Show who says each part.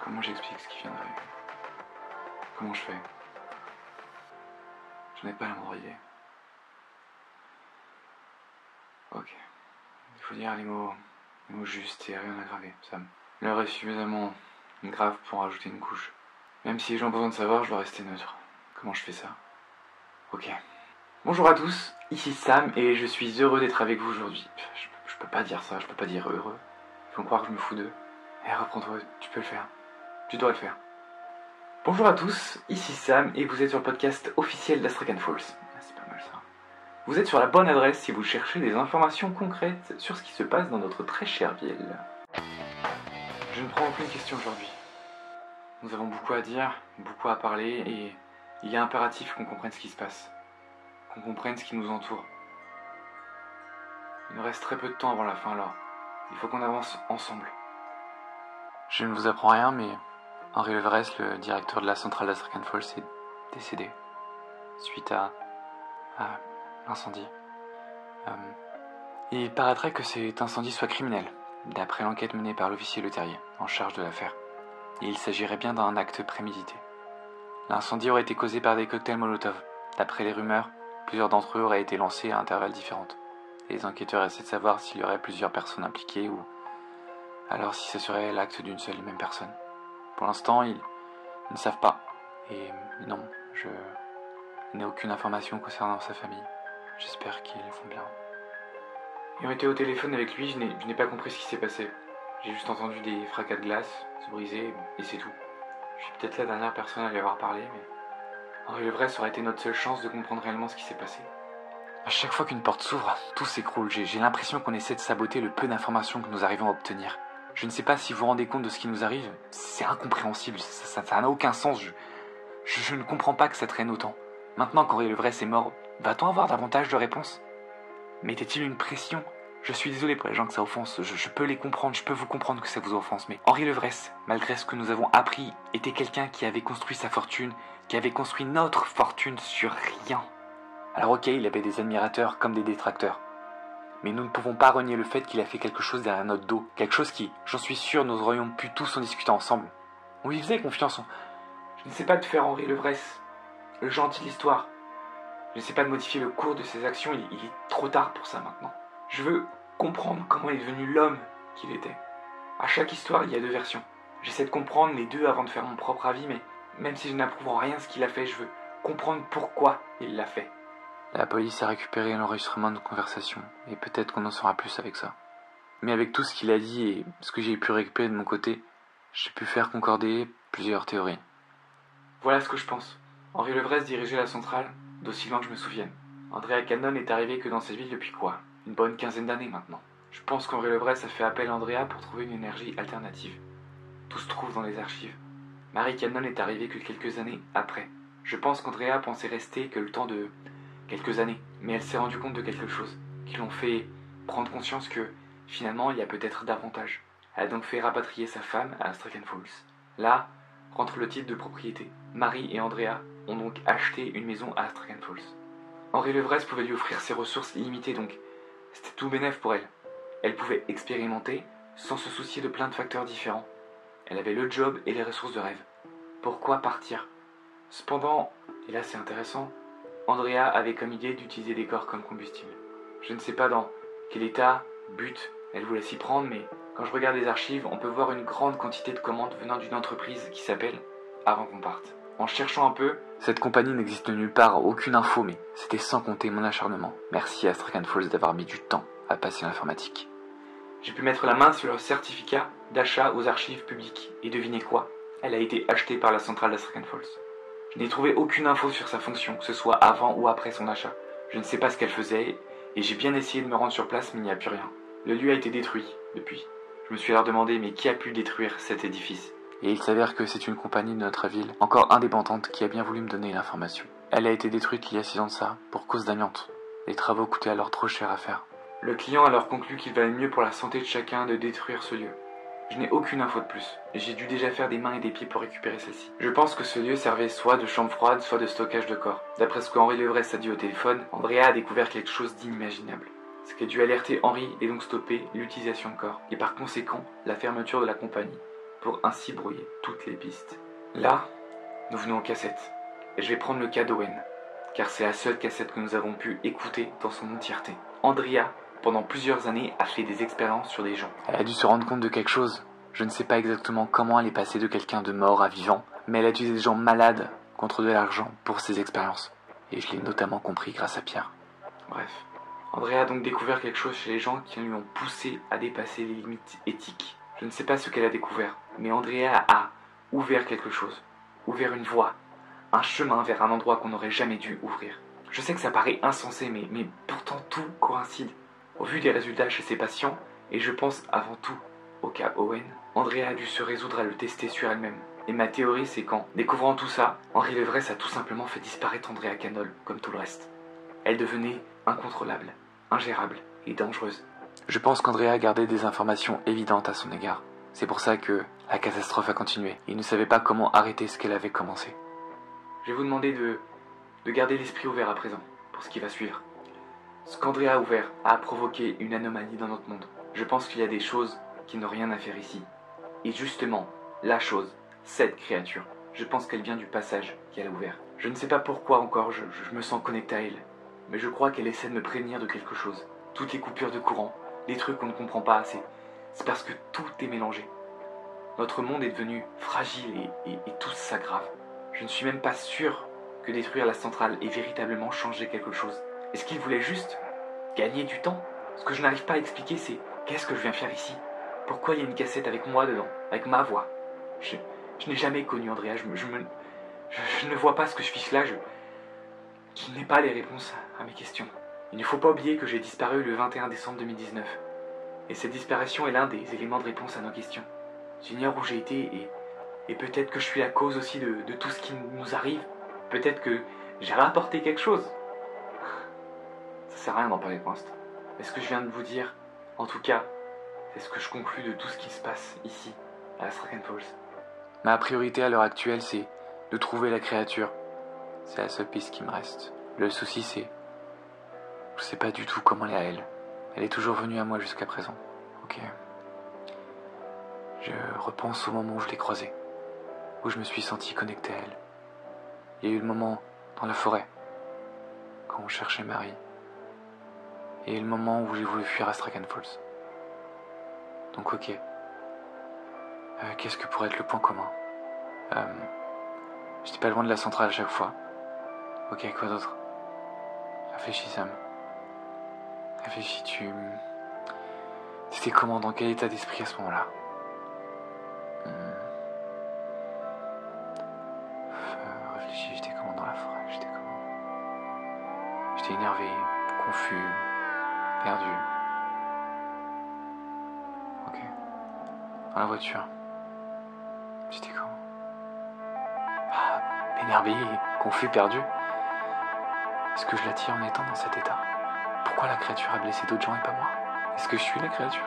Speaker 1: Comment j'explique ce qui vient d'arriver? Comment je fais? Je n'ai pas à m'envoyer. Ok. Il faut dire les mots, les mots justes et rien aggraver, Sam. L'heure est suffisamment grave pour ajouter une couche. Même si les gens ont besoin de savoir, je dois rester neutre. Comment je fais ça? Ok. Bonjour à tous, ici Sam et je suis heureux d'être avec vous aujourd'hui. Peux pas dire ça, je peux pas dire heureux. Ils vont croire que je me fous d'eux. Eh, reprends-toi, tu peux le faire. Tu dois le faire. Bonjour à tous, ici Sam et vous êtes sur le podcast officiel d'Astrakan Falls. Ah, C'est pas mal ça. Vous êtes sur la bonne adresse si vous cherchez des informations concrètes sur ce qui se passe dans notre très chère ville. Je ne prends aucune question aujourd'hui. Nous avons beaucoup à dire, beaucoup à parler et il est impératif qu'on comprenne ce qui se passe. Qu'on comprenne ce qui nous entoure. Il nous reste très peu de temps avant la fin alors. Il faut qu'on avance ensemble. Je ne vous apprends rien, mais Henri Levresse, le directeur de la centrale d'Astrakan Falls, est décédé suite à, à l'incendie. Euh, il paraîtrait que cet incendie soit criminel, d'après l'enquête menée par l'officier Le Terrier, en charge de l'affaire. Il s'agirait bien d'un acte prémédité. L'incendie aurait été causé par des cocktails Molotov. D'après les rumeurs, plusieurs d'entre eux auraient été lancés à intervalles différents. Les enquêteurs essaient de savoir s'il y aurait plusieurs personnes impliquées ou alors si ce serait l'acte d'une seule et même personne. Pour l'instant, ils, ne savent pas. Et non, je n'ai aucune information concernant sa famille. J'espère qu'ils vont bien. Ayant été au téléphone avec lui, je n'ai pas compris ce qui s'est passé. J'ai juste entendu des fracas de glace se briser et c'est tout. Je suis peut-être la dernière personne à lui avoir parlé, mais Henri Levray, ça aurait été notre seule chance de comprendre réellement ce qui s'est passé. À chaque fois qu'une porte s'ouvre, tout s'écroule. J'ai l'impression qu'on essaie de saboter le peu d'informations que nous arrivons à obtenir. Je ne sais pas si vous vous rendez compte de ce qui nous arrive. C'est incompréhensible. Ça n'a aucun sens. Je, ne comprends pas que ça traîne autant. Maintenant qu'Henri Levray est mort, va-t-on avoir davantage de réponses? Mettait-il une pression? Je suis désolé pour les gens que ça offense. Je, je peux les comprendre. Je peux vous comprendre que ça vous offense. Mais Henri Levresse, malgré ce que nous avons appris, était quelqu'un qui avait construit sa fortune, qui avait construit notre fortune sur rien. Alors ok, il avait des admirateurs comme des détracteurs. Mais nous ne pouvons pas renier le fait qu'il a fait quelque chose derrière notre dos. Quelque chose qui, j'en suis sûr, nous aurions pu tous en discuter ensemble. On lui faisait confiance. on- Je ne sais pas de faire Henri Levresse, le gentil de l'histoire. Je ne sais pas de modifier le cours de ses actions, il est trop tard pour ça maintenant. Je veux comprendre comment il est devenu l'homme qu'il était. À chaque histoire, il y a deux versions. J'essaie de comprendre les deux avant de faire mon propre avis, mais même si je n'approuve en rien ce qu'il a fait, je veux comprendre pourquoi il l'a fait. La police a récupéré l'enregistrement de nos conversations, et peut-être qu'on en saura plus avec ça. Mais avec tout ce qu'il a dit et ce que j'ai pu récupérer de mon côté, j'ai pu faire concorder plusieurs théories. Voilà ce que je pense. Henri Levresse dirigeait la centrale, d'aussi loin que je me souvienne. Andrea Cannon est arrivé que dans cette ville depuis quoi? Une bonne quinzaine d'années maintenant. Je pense qu'Henri Levresse a fait appel à Andrea pour trouver une énergie alternative. Tout se trouve dans les archives. Marie Cannon est arrivée que quelques années après. Je pense qu'Andrea pensait rester que le temps de quelques années, mais elle s'est rendue compte de quelque chose, qui l'ont fait prendre conscience que finalement il y a peut-être davantage. Elle a donc fait rapatrier sa femme à Astrakan Falls. Là rentre le titre de propriété. Marie et Andrea ont donc acheté une maison à Astrakan Falls. Henri Levresse pouvait lui offrir ses ressources illimitées donc c'était tout bénef pour elle. Elle pouvait expérimenter sans se soucier de plein de facteurs différents. Elle avait le job et les ressources de rêve. Pourquoi partir? Cependant, et là c'est intéressant, Andrea avait comme idée d'utiliser des corps comme combustible. Je ne sais pas dans quel état, but, elle voulait s'y prendre, mais quand je regarde les archives, on peut voir une grande quantité de commandes venant d'une entreprise qui s'appelle Avant qu'on parte. En cherchant un peu, cette compagnie n'existe nulle part, aucune info, mais c'était sans compter mon acharnement. Merci à Astrakan Falls d'avoir mis du temps à passer l'informatique. J'ai pu mettre la main sur leur certificat d'achat aux archives publiques, et devinez quoi? Elle a été achetée par la centrale d'Astrakan Falls. Je n'ai trouvé aucune info sur sa fonction, que ce soit avant ou après son achat. Je ne sais pas ce qu'elle faisait, et j'ai bien essayé de me rendre sur place, mais il n'y a plus rien. Le lieu a été détruit, depuis. Je me suis alors demandé, mais qui a pu détruire cet édifice? Et il s'avère que c'est une compagnie de notre ville, encore indépendante, qui a bien voulu me donner l'information. Elle a été détruite il y a six ans de ça, pour cause d'amiante. Les travaux coûtaient alors trop cher à faire. Le client a alors conclu qu'il valait mieux pour la santé de chacun de détruire ce lieu. Je n'ai aucune info de plus. J'ai dû déjà faire des mains et des pieds pour récupérer celle-ci. Je pense que ce lieu servait soit de chambre froide, soit de stockage de corps. D'après ce qu'Henri Levresse a dit au téléphone, Andrea a découvert quelque chose d'inimaginable. ce qui a dû alerter Henry et donc stopper l'utilisation de corps, et par conséquent la fermeture de la compagnie, pour ainsi brouiller toutes les pistes. Là, nous venons aux cassettes, et je vais prendre le cas d'Owen, car c'est la seule cassette que nous avons pu écouter dans son entièreté. Andrea, pendant plusieurs années, a fait des expériences sur des gens. Elle a dû se rendre compte de quelque chose. Je ne sais pas exactement comment elle est passée de quelqu'un de mort à vivant, mais elle a utilisé des gens malades contre de l'argent pour ses expériences. Et je l'ai notamment compris grâce à Pierre. Bref, Andrea a donc découvert quelque chose chez les gens qui lui ont poussé à dépasser les limites éthiques. Je ne sais pas ce qu'elle a découvert, mais Andrea a ouvert quelque chose, ouvert une voie, un chemin vers un endroit qu'on n'aurait jamais dû ouvrir. Je sais que ça paraît insensé, mais, mais pourtant tout coïncide. Au vu des résultats chez ses patients, et je pense avant tout au cas Owen, Andrea a dû se résoudre à le tester sur elle-même. Et ma théorie, c'est qu'en découvrant tout ça, Henri Levresse a tout simplement fait disparaître Andrea Canol, comme tout le reste. Elle devenait incontrôlable, ingérable et dangereuse. Je pense qu'Andrea gardait des informations évidentes à son égard. C'est pour ça que la catastrophe a continué. Il ne savait pas comment arrêter ce qu'elle avait commencé. Je vais vous demander de, de garder l'esprit ouvert à présent, pour ce qui va suivre. Ce qu'Andrea a ouvert a provoqué une anomalie dans notre monde. Je pense qu'il y a des choses qui n'ont rien à faire ici. Et justement, la chose, cette créature, je pense qu'elle vient du passage qu'elle a ouvert. Je ne sais pas pourquoi encore je, je me sens connecté à elle, mais je crois qu'elle essaie de me prévenir de quelque chose. Toutes les coupures de courant, les trucs qu'on ne comprend pas assez, c'est parce que tout est mélangé. Notre monde est devenu fragile et, et, et tout s'aggrave. Je ne suis même pas sûr que détruire la centrale ait véritablement changé quelque chose. Est-ce qu'il voulait juste gagner du temps? Ce que je n'arrive pas à expliquer, c'est qu'est-ce que je viens faire ici? Pourquoi il y a une cassette avec moi dedans, avec ma voix? Je, n'ai jamais connu Andrea, je, ne vois pas ce que je fiche là, je, je n'ai pas les réponses à mes questions. Il ne faut pas oublier que j'ai disparu le 21 décembre 2019. Et cette disparition est l'un des éléments de réponse à nos questions. J'ignore où j'ai été et, et peut-être que je suis la cause aussi de, de tout ce qui nous arrive. Peut-être que j'ai rapporté quelque chose. Ça sert à rien d'en parler pour l'instant. Mais ce que je viens de vous dire, en tout cas, c'est ce que je conclus de tout ce qui se passe ici, à Straken Falls. Ma priorité à l'heure actuelle, c'est de trouver la créature. C'est la seule piste qui me reste. Le souci, c'est. Je sais pas du tout comment elle est à elle. Elle est toujours venue à moi jusqu'à présent. Ok. Je repense au moment où je l'ai croisée, où je me suis senti connecté à elle. Il y a eu le moment dans la forêt, quand on cherchait Marie. Et le moment où j'ai voulu fuir à Falls. Donc ok. Euh, Qu'est-ce que pourrait être le point commun? Euh, J'étais pas loin de la centrale à chaque fois. Ok, quoi d'autre? Réfléchis Sam. Réfléchis, tu... C'était comment, dans quel état d'esprit à ce moment-là? Euh, Réfléchis, j'étais comment dans la forêt? J'étais comment? J'étais énervé, confus, perdu. Ok. Dans la voiture. J'étais comment? Ah, énervé, confus, perdu. Est-ce que je l'attire en étant dans cet état? Pourquoi la créature a blessé d'autres gens et pas moi? Est-ce que je suis la créature?